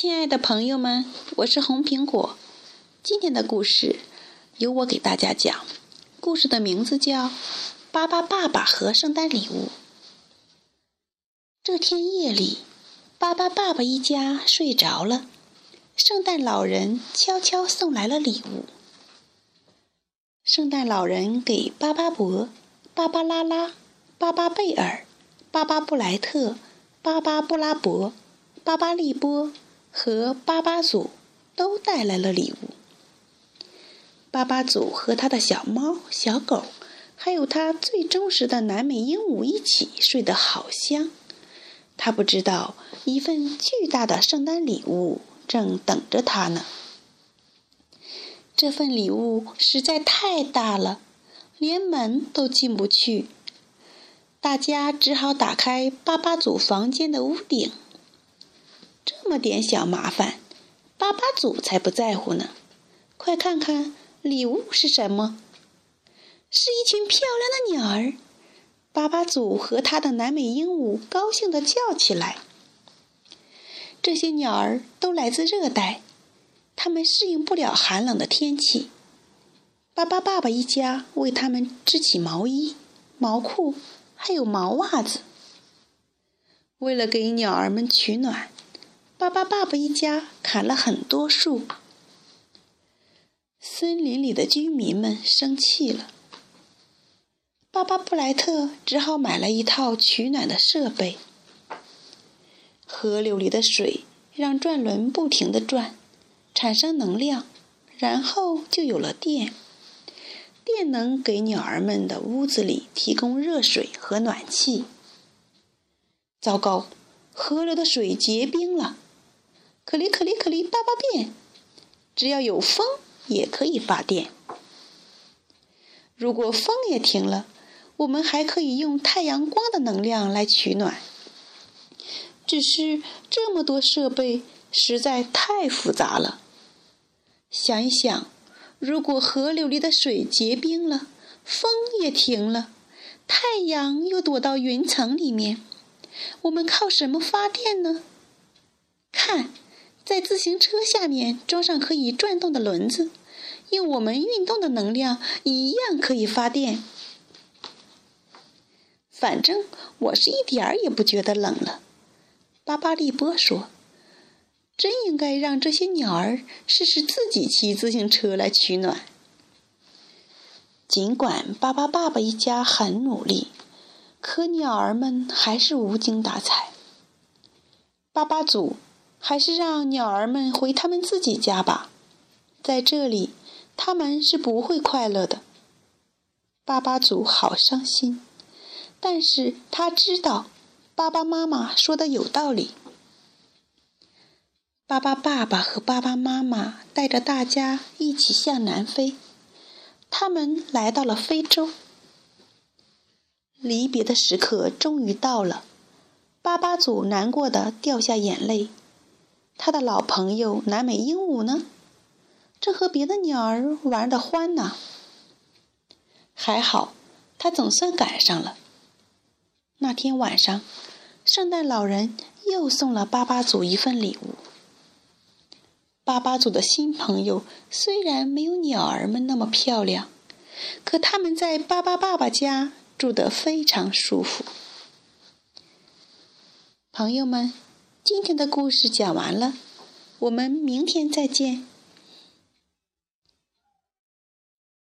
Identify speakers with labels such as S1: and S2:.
S1: 亲爱的朋友们，我是红苹果。今天的故事由我给大家讲。故事的名字叫《巴巴爸爸和圣诞礼物》。这天夜里，巴巴爸爸一家睡着了，圣诞老人悄悄送来了礼物。圣诞老人给巴巴伯、巴巴拉拉、巴巴贝尔、巴巴布莱特、巴巴布拉伯、巴巴利波。和巴巴祖都带来了礼物。巴巴祖和他的小猫、小狗，还有他最忠实的南美鹦鹉一起睡得好香。他不知道，一份巨大的圣诞礼物正等着他呢。这份礼物实在太大了，连门都进不去。大家只好打开巴巴祖房间的屋顶。这么点小麻烦，巴巴祖才不在乎呢！快看看礼物是什么？是一群漂亮的鸟儿。巴巴祖和他的南美鹦鹉高兴地叫起来。这些鸟儿都来自热带，它们适应不了寒冷的天气。巴巴爸爸一家为它们织起毛衣、毛裤，还有毛袜子。为了给鸟儿们取暖。巴巴爸爸一家砍了很多树，森林里的居民们生气了。巴巴布莱特只好买了一套取暖的设备。河流里的水让转轮不停地转，产生能量，然后就有了电。电能给鸟儿们的屋子里提供热水和暖气。糟糕，河流的水结冰了。可里可里可里，巴巴变！只要有风，也可以发电。如果风也停了，我们还可以用太阳光的能量来取暖。只是这么多设备实在太复杂了。想一想，如果河流里的水结冰了，风也停了，太阳又躲到云层里面，我们靠什么发电呢？看。在自行车下面装上可以转动的轮子，用我们运动的能量一样可以发电。反正我是一点儿也不觉得冷了。巴巴利波说：“真应该让这些鸟儿试试自己骑自行车来取暖。”尽管巴巴爸爸一家很努力，可鸟儿们还是无精打采。巴巴祖。还是让鸟儿们回他们自己家吧，在这里他们是不会快乐的。巴巴祖好伤心，但是他知道巴巴妈妈说的有道理。巴巴爸爸和巴巴妈妈带着大家一起向南飞，他们来到了非洲。离别的时刻终于到了，巴巴祖难过的掉下眼泪。他的老朋友南美鹦鹉呢，正和别的鸟儿玩得欢呢。还好，他总算赶上了。那天晚上，圣诞老人又送了巴巴祖一份礼物。巴巴祖的新朋友虽然没有鸟儿们那么漂亮，可他们在巴巴爸爸家住得非常舒服。朋友们。今天的故事讲完了，我们明天再见。